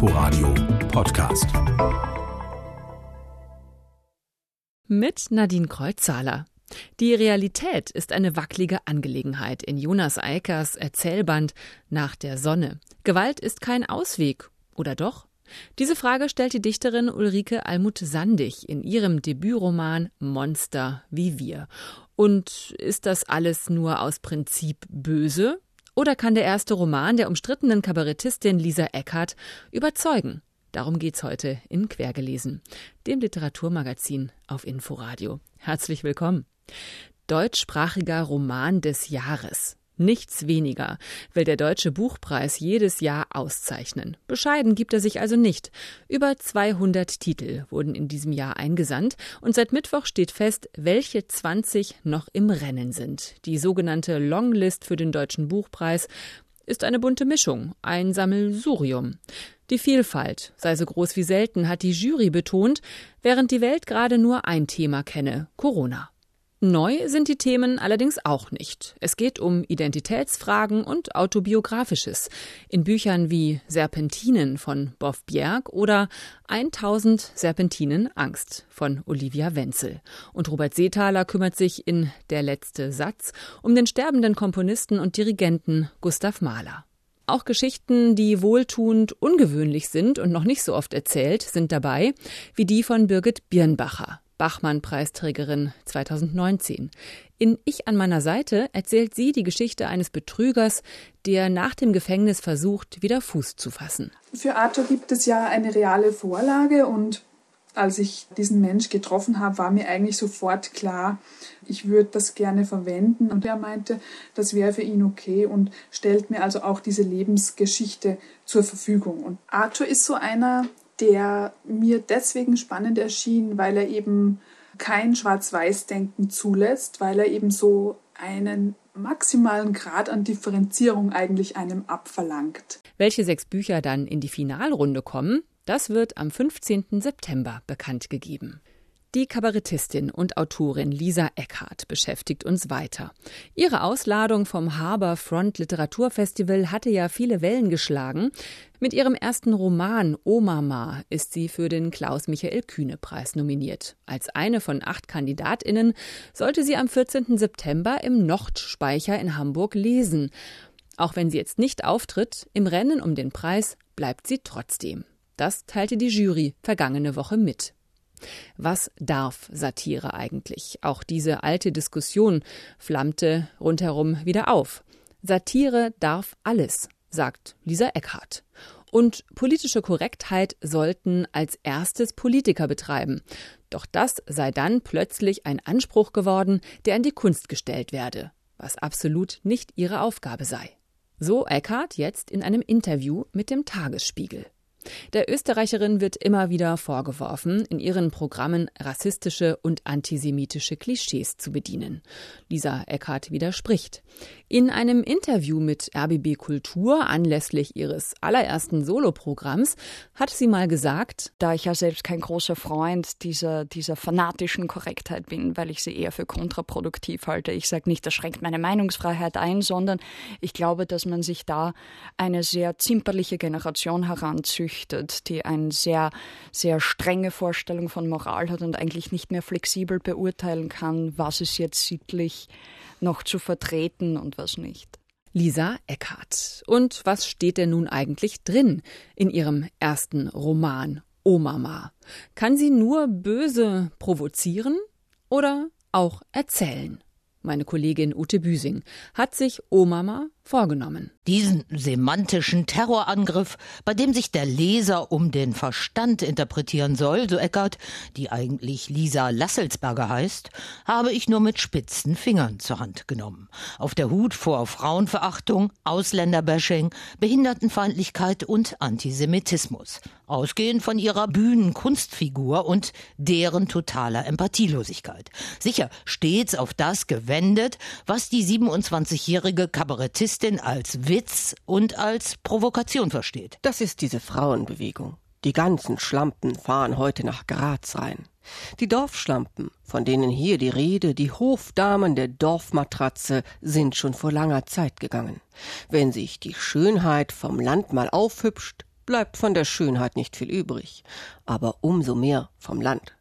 Inforadio Podcast. Mit Nadine Kreuzzahler. Die Realität ist eine wackelige Angelegenheit in Jonas Eikers Erzählband Nach der Sonne. Gewalt ist kein Ausweg, oder doch? Diese Frage stellt die Dichterin Ulrike Almuth-Sandig in ihrem Debütroman Monster wie wir. Und ist das alles nur aus Prinzip böse? Oder kann der erste Roman der umstrittenen Kabarettistin Lisa Eckhardt überzeugen? Darum geht's heute in Quergelesen, dem Literaturmagazin auf Inforadio. Herzlich willkommen. Deutschsprachiger Roman des Jahres. Nichts weniger will der Deutsche Buchpreis jedes Jahr auszeichnen. Bescheiden gibt er sich also nicht. Über 200 Titel wurden in diesem Jahr eingesandt und seit Mittwoch steht fest, welche 20 noch im Rennen sind. Die sogenannte Longlist für den Deutschen Buchpreis ist eine bunte Mischung, ein Sammelsurium. Die Vielfalt sei so groß wie selten, hat die Jury betont, während die Welt gerade nur ein Thema kenne, Corona. Neu sind die Themen allerdings auch nicht. Es geht um Identitätsfragen und Autobiografisches. In Büchern wie Serpentinen von Boff Bjerg oder 1000 Serpentinen Angst von Olivia Wenzel. Und Robert Seethaler kümmert sich in Der letzte Satz um den sterbenden Komponisten und Dirigenten Gustav Mahler. Auch Geschichten, die wohltuend ungewöhnlich sind und noch nicht so oft erzählt, sind dabei, wie die von Birgit Birnbacher. Bachmann-Preisträgerin 2019. In Ich an meiner Seite erzählt sie die Geschichte eines Betrügers, der nach dem Gefängnis versucht, wieder Fuß zu fassen. Für Arthur gibt es ja eine reale Vorlage und als ich diesen Mensch getroffen habe, war mir eigentlich sofort klar, ich würde das gerne verwenden. Und er meinte, das wäre für ihn okay und stellt mir also auch diese Lebensgeschichte zur Verfügung. Und Arthur ist so einer, der mir deswegen spannend erschien, weil er eben kein Schwarz-Weiß-Denken zulässt, weil er eben so einen maximalen Grad an Differenzierung eigentlich einem abverlangt. Welche sechs Bücher dann in die Finalrunde kommen, das wird am 15. September bekannt gegeben. Die Kabarettistin und Autorin Lisa Eckhardt beschäftigt uns weiter. Ihre Ausladung vom Harbour Front Literaturfestival hatte ja viele Wellen geschlagen. Mit ihrem ersten Roman O Mama ist sie für den Klaus-Michael-Kühne-Preis nominiert. Als eine von acht KandidatInnen sollte sie am 14. September im Nordspeicher in Hamburg lesen. Auch wenn sie jetzt nicht auftritt, im Rennen um den Preis bleibt sie trotzdem. Das teilte die Jury vergangene Woche mit. Was darf Satire eigentlich? Auch diese alte Diskussion flammte rundherum wieder auf. Satire darf alles, sagt Lisa Eckhardt. Und politische Korrektheit sollten als erstes Politiker betreiben. Doch das sei dann plötzlich ein Anspruch geworden, der an die Kunst gestellt werde, was absolut nicht ihre Aufgabe sei. So Eckhardt jetzt in einem Interview mit dem Tagesspiegel. Der Österreicherin wird immer wieder vorgeworfen, in ihren Programmen rassistische und antisemitische Klischees zu bedienen. Lisa Eckhardt widerspricht. In einem Interview mit RBB Kultur anlässlich ihres allerersten Soloprogramms hat sie mal gesagt, da ich ja selbst kein großer Freund dieser, dieser fanatischen Korrektheit bin, weil ich sie eher für kontraproduktiv halte. Ich sage nicht, das schränkt meine Meinungsfreiheit ein, sondern ich glaube, dass man sich da eine sehr zimperliche Generation heranzüchtet geflüchtet, die eine sehr, sehr strenge Vorstellung von Moral hat und eigentlich nicht mehr flexibel beurteilen kann, was ist jetzt sittlich noch zu vertreten und was nicht. Lisa Eckhardt. Und was steht denn nun eigentlich drin in ihrem ersten Roman O Mama? Kann sie nur böse provozieren oder auch erzählen? Meine Kollegin Ute Büsing hat sich Omama vorgenommen. Diesen semantischen Terrorangriff, bei dem sich der Leser um den Verstand interpretieren soll, so Eckert, die eigentlich Lisa Lasselsberger heißt, habe ich nur mit spitzen Fingern zur Hand genommen. Auf der Hut vor Frauenverachtung, Ausländerbashing, Behindertenfeindlichkeit und Antisemitismus. Ausgehend von ihrer Bühnenkunstfigur und deren totaler Empathielosigkeit. Sicher stets auf das gewendet, was die 27-jährige Kabarettistin als Witz und als Provokation versteht. Das ist diese Frauenbewegung. Die ganzen Schlampen fahren heute nach Graz rein. Die Dorfschlampen, von denen hier die Rede, die Hofdamen der Dorfmatratze, sind schon vor langer Zeit gegangen. Wenn sich die Schönheit vom Land mal aufhübscht, bleibt von der Schönheit nicht viel übrig, aber umso mehr vom Land.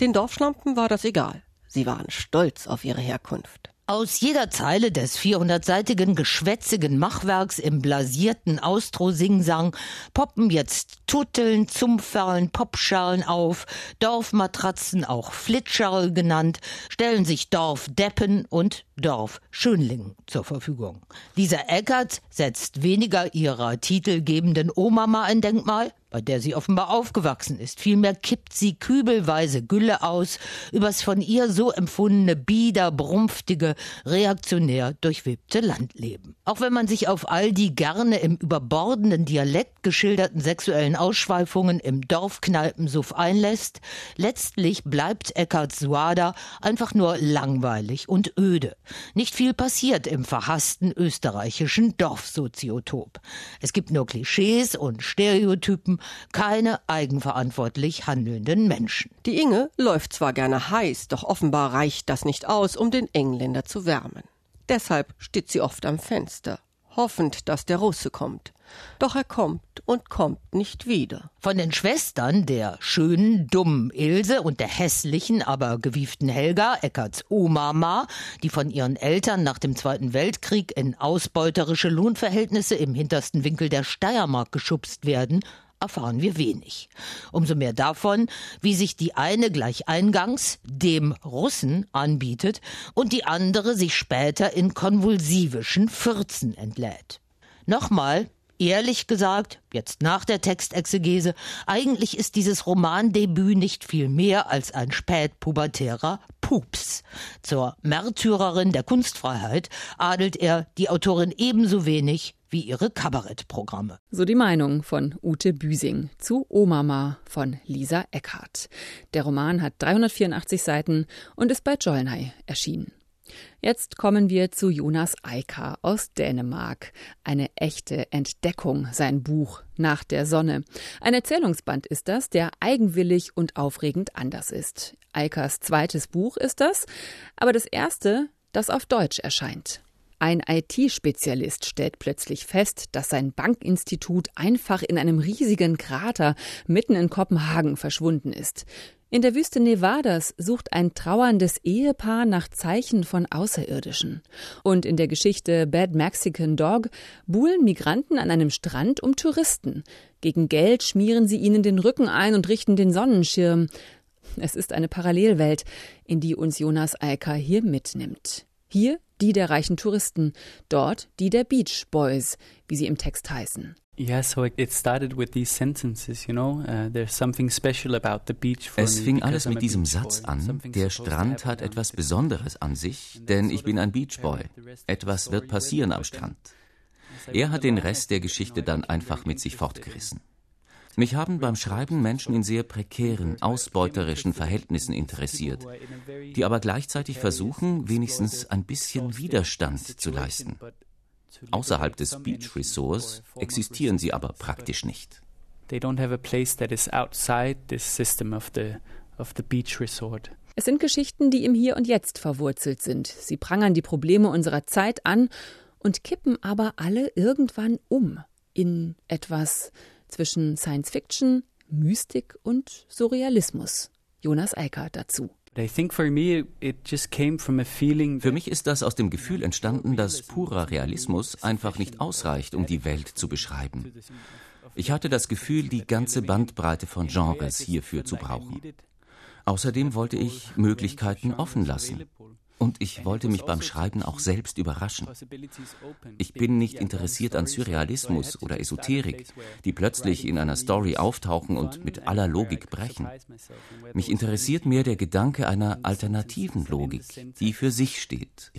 Den Dorfschlampen war das egal. Sie waren stolz auf ihre Herkunft. Aus jeder Zeile des 400-seitigen geschwätzigen Machwerks im blasierten Austro-Singsang poppen jetzt Tutteln, Zumpferln, Popschalen auf, Dorfmatratzen, auch Flitscherl genannt, stellen sich Dorfdeppen und Dorfschönling zur Verfügung. Dieser Eckert setzt weniger ihrer titelgebenden Oma ein Denkmal, bei der sie offenbar aufgewachsen ist. Vielmehr kippt sie kübelweise Gülle aus übers von ihr so empfundene bieder, brumpftige, reaktionär durchwebte Landleben. Auch wenn man sich auf all die gerne im überbordenden Dialekt geschilderten sexuellen Ausschweifungen im Dorfkneipensuff einlässt, letztlich bleibt Eckhard Suada einfach nur langweilig und öde. Nicht viel passiert im verhassten österreichischen Dorfsoziotop. Es gibt nur Klischees und Stereotypen, keine eigenverantwortlich handelnden Menschen. Die Inge läuft zwar gerne heiß, doch offenbar reicht das nicht aus, um den Engländer zu wärmen. Deshalb steht sie oft am Fenster, hoffend, dass der Russe kommt. Doch er kommt und kommt nicht wieder. Von den Schwestern der schönen, dummen Ilse und der hässlichen, aber gewieften Helga, Eckarts Oma, die von ihren Eltern nach dem Zweiten Weltkrieg in ausbeuterische Lohnverhältnisse im hintersten Winkel der Steiermark geschubst werden, erfahren wir wenig. Umso mehr davon, wie sich die eine gleich eingangs dem Russen anbietet und die andere sich später in konvulsivischen Fürzen entlädt. Nochmal, ehrlich gesagt, jetzt nach der Textexegese, eigentlich ist dieses Romandebüt nicht viel mehr als ein spätpubertärer Pups. Zur Märtyrerin der Kunstfreiheit adelt er die Autorin ebenso wenig wie ihre Kabarettprogramme. So die Meinung von Ute Büsing zu Omama von Lisa Eckhardt. Der Roman hat 384 Seiten und ist bei Jollnay erschienen. Jetzt kommen wir zu Jonas Eiker aus Dänemark. Eine echte Entdeckung, sein Buch Nach der Sonne. Ein Erzählungsband ist das, der eigenwillig und aufregend anders ist. Eikers zweites Buch ist das, aber das erste, das auf Deutsch erscheint. Ein IT-Spezialist stellt plötzlich fest, dass sein Bankinstitut einfach in einem riesigen Krater mitten in Kopenhagen verschwunden ist. In der Wüste Nevadas sucht ein trauerndes Ehepaar nach Zeichen von Außerirdischen. Und in der Geschichte Bad Mexican Dog buhlen Migranten an einem Strand um Touristen. Gegen Geld schmieren sie ihnen den Rücken ein und richten den Sonnenschirm. Es ist eine Parallelwelt, in die uns Jonas Eiker hier mitnimmt. Hier die der reichen Touristen, dort die der Beach Boys, wie sie im Text heißen. Es fing alles mit diesem Satz an, der Strand hat etwas Besonderes an sich, denn ich bin ein Beachboy. Etwas wird passieren am Strand. Er hat den Rest der Geschichte dann einfach mit sich fortgerissen. Mich haben beim Schreiben Menschen in sehr prekären, ausbeuterischen Verhältnissen interessiert, die aber gleichzeitig versuchen, wenigstens ein bisschen Widerstand zu leisten. Außerhalb des Beach Resorts existieren sie aber praktisch nicht. They don't have a place that is outside this system of the, of the beach resort. Es sind Geschichten, die im Hier und Jetzt verwurzelt sind. Sie prangern die Probleme unserer Zeit an und kippen aber alle irgendwann um in etwas zwischen Science Fiction, Mystik und Surrealismus. Jonas Eicker dazu. Für mich ist das aus dem Gefühl entstanden, dass purer Realismus einfach nicht ausreicht, um die Welt zu beschreiben. Ich hatte das Gefühl, die ganze Bandbreite von Genres hierfür zu brauchen. Außerdem wollte ich Möglichkeiten offen lassen. Und ich wollte mich beim Schreiben auch selbst überraschen. Ich bin nicht interessiert an Surrealismus oder Esoterik, die plötzlich in einer Story auftauchen und mit aller Logik brechen. Mich interessiert mehr der Gedanke einer alternativen Logik, die für sich steht.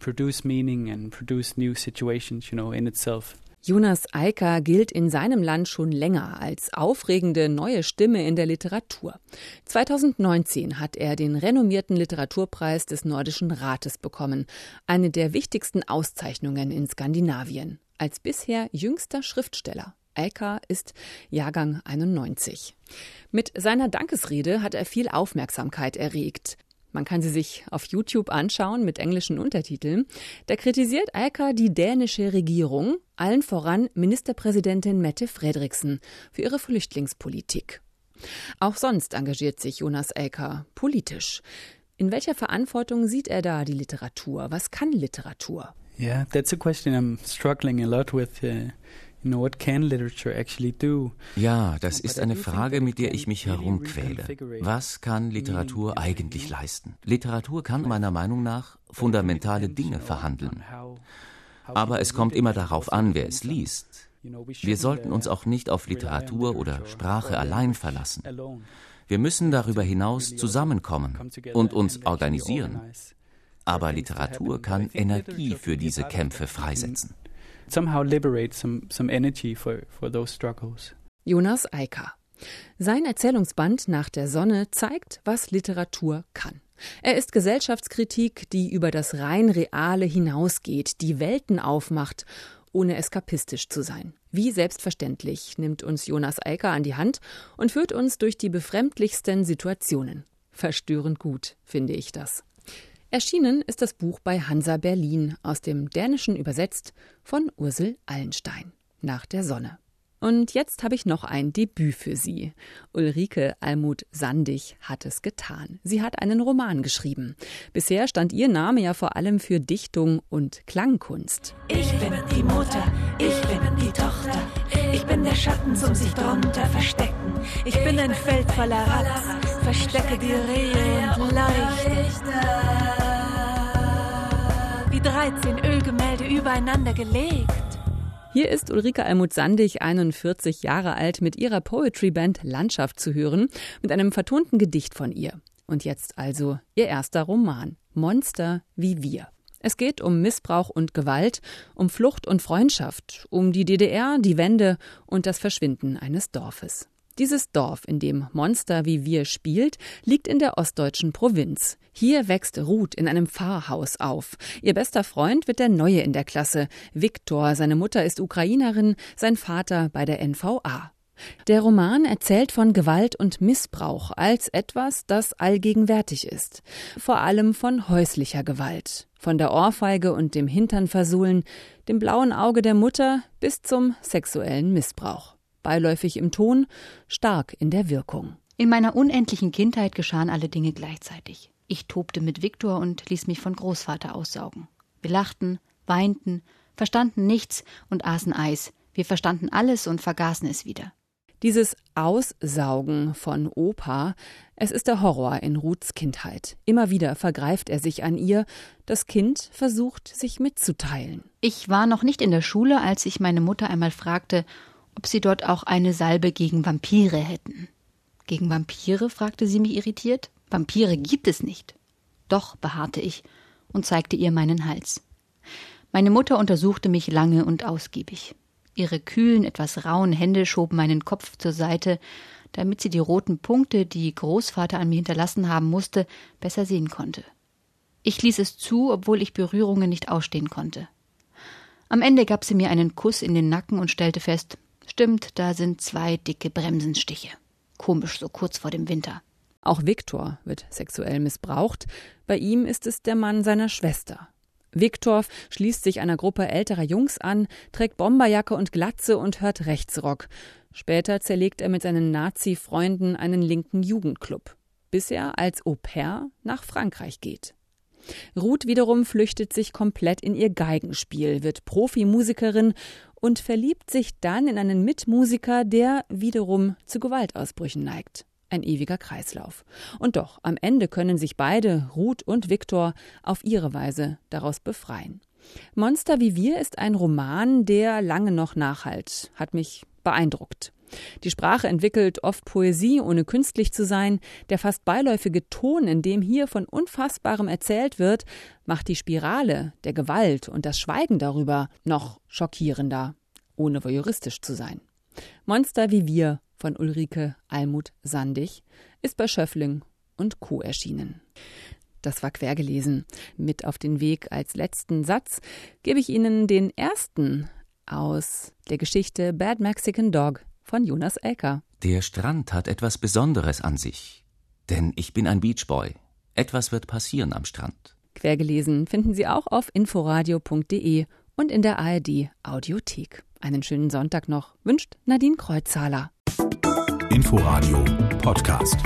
produce meaning and produce new situations, you know, in itself. Jonas Eicker gilt in seinem Land schon länger als aufregende neue Stimme in der Literatur. 2019 hat er den renommierten Literaturpreis des Nordischen Rates bekommen, eine der wichtigsten Auszeichnungen in Skandinavien, als bisher jüngster Schriftsteller. Eicker ist Jahrgang 91. Mit seiner Dankesrede hat er viel Aufmerksamkeit erregt. Man kann sie sich auf YouTube anschauen mit englischen Untertiteln. Da kritisiert Eiker die dänische Regierung, allen voran Ministerpräsidentin Mette Frederiksen, für ihre Flüchtlingspolitik. Auch sonst engagiert sich Jonas Eiker politisch. In welcher Verantwortung sieht er da die Literatur? Was kann Literatur? Yeah, that's a question I'm struggling a lot with. Uh ja, das ist eine Frage, mit der ich mich herumquäle. Was kann Literatur eigentlich leisten? Literatur kann meiner Meinung nach fundamentale Dinge verhandeln. Aber es kommt immer darauf an, wer es liest. Wir sollten uns auch nicht auf Literatur oder Sprache allein verlassen. Wir müssen darüber hinaus zusammenkommen und uns organisieren. Aber Literatur kann Energie für diese Kämpfe freisetzen. Jonas Eiker. Sein Erzählungsband Nach der Sonne zeigt, was Literatur kann. Er ist Gesellschaftskritik, die über das rein Reale hinausgeht, die Welten aufmacht, ohne eskapistisch zu sein. Wie selbstverständlich nimmt uns Jonas Eiker an die Hand und führt uns durch die befremdlichsten Situationen. Verstörend gut, finde ich das. Erschienen ist das Buch bei Hansa Berlin, aus dem Dänischen übersetzt von Ursel Allenstein. Nach der Sonne. Und jetzt habe ich noch ein Debüt für Sie. Ulrike Almut Sandig hat es getan. Sie hat einen Roman geschrieben. Bisher stand ihr Name ja vor allem für Dichtung und Klangkunst. Ich bin die Mutter, ich bin die Tochter, ich bin der Schatten zum sich drunter verstecken. Ich bin ein Feld voller Ratz, verstecke die Rehe und leuchte. 13 Ölgemälde übereinander gelegt. Hier ist Ulrike Almut-Sandig, 41 Jahre alt, mit ihrer Poetry-Band Landschaft zu hören, mit einem vertonten Gedicht von ihr. Und jetzt also ihr erster Roman, Monster wie wir. Es geht um Missbrauch und Gewalt, um Flucht und Freundschaft, um die DDR, die Wende und das Verschwinden eines Dorfes. Dieses Dorf, in dem Monster wie wir spielt, liegt in der ostdeutschen Provinz. Hier wächst Ruth in einem Pfarrhaus auf. Ihr bester Freund wird der Neue in der Klasse. Viktor, seine Mutter ist Ukrainerin, sein Vater bei der NVA. Der Roman erzählt von Gewalt und Missbrauch als etwas, das allgegenwärtig ist. Vor allem von häuslicher Gewalt. Von der Ohrfeige und dem Hintern versohlen, dem blauen Auge der Mutter bis zum sexuellen Missbrauch beiläufig im Ton, stark in der Wirkung. In meiner unendlichen Kindheit geschahen alle Dinge gleichzeitig. Ich tobte mit Viktor und ließ mich von Großvater aussaugen. Wir lachten, weinten, verstanden nichts und aßen Eis. Wir verstanden alles und vergaßen es wieder. Dieses Aussaugen von Opa, es ist der Horror in Ruths Kindheit. Immer wieder vergreift er sich an ihr. Das Kind versucht, sich mitzuteilen. Ich war noch nicht in der Schule, als ich meine Mutter einmal fragte, ob sie dort auch eine Salbe gegen Vampire hätten. Gegen Vampire? fragte sie mich irritiert. Vampire gibt es nicht. Doch, beharrte ich und zeigte ihr meinen Hals. Meine Mutter untersuchte mich lange und ausgiebig. Ihre kühlen, etwas rauen Hände schoben meinen Kopf zur Seite, damit sie die roten Punkte, die Großvater an mir hinterlassen haben musste, besser sehen konnte. Ich ließ es zu, obwohl ich Berührungen nicht ausstehen konnte. Am Ende gab sie mir einen Kuss in den Nacken und stellte fest, Stimmt, da sind zwei dicke Bremsenstiche. Komisch, so kurz vor dem Winter. Auch Viktor wird sexuell missbraucht. Bei ihm ist es der Mann seiner Schwester. Viktor schließt sich einer Gruppe älterer Jungs an, trägt Bomberjacke und Glatze und hört Rechtsrock. Später zerlegt er mit seinen Nazi-Freunden einen linken Jugendclub, bis er als Au pair nach Frankreich geht. Ruth wiederum flüchtet sich komplett in ihr Geigenspiel, wird Profimusikerin und verliebt sich dann in einen Mitmusiker, der wiederum zu Gewaltausbrüchen neigt. Ein ewiger Kreislauf. Und doch, am Ende können sich beide, Ruth und Viktor, auf ihre Weise daraus befreien. Monster wie wir ist ein Roman, der lange noch nachhalt, hat mich beeindruckt. Die Sprache entwickelt oft Poesie, ohne künstlich zu sein. Der fast beiläufige Ton, in dem hier von Unfassbarem erzählt wird, macht die Spirale der Gewalt und das Schweigen darüber noch schockierender, ohne voyeuristisch zu sein. Monster wie wir von Ulrike Almut Sandig ist bei Schöffling und Co. erschienen. Das war quer gelesen. Mit auf den Weg als letzten Satz gebe ich Ihnen den ersten aus der Geschichte Bad Mexican Dog von Jonas Elker. Der Strand hat etwas Besonderes an sich. Denn ich bin ein Beachboy. Etwas wird passieren am Strand. Quergelesen finden Sie auch auf inforadio.de und in der ARD Audiothek. Einen schönen Sonntag noch wünscht Nadine Kreuzzahler. Inforadio Podcast.